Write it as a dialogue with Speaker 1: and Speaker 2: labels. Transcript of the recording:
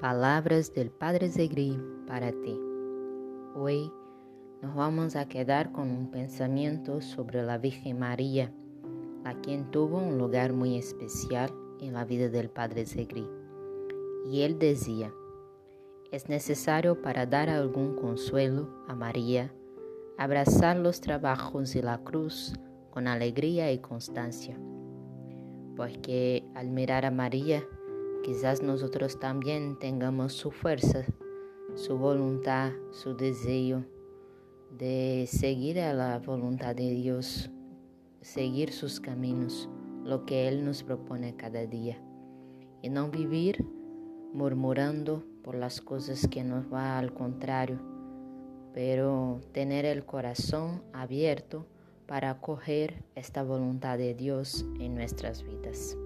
Speaker 1: Palabras del Padre Zegri para ti. Hoy nos vamos a quedar con un pensamiento sobre la Virgen María, a quien tuvo un lugar muy especial en la vida del Padre Zegri. Y él decía, es necesario para dar algún consuelo a María, abrazar los trabajos de la cruz con alegría y constancia, porque al mirar a María, Quizás nosotros también tengamos su fuerza, su voluntad, su deseo de seguir a la voluntad de Dios, seguir sus caminos, lo que Él nos propone cada día, y no vivir murmurando por las cosas que nos va al contrario, pero tener el corazón abierto para acoger esta voluntad de Dios en nuestras vidas.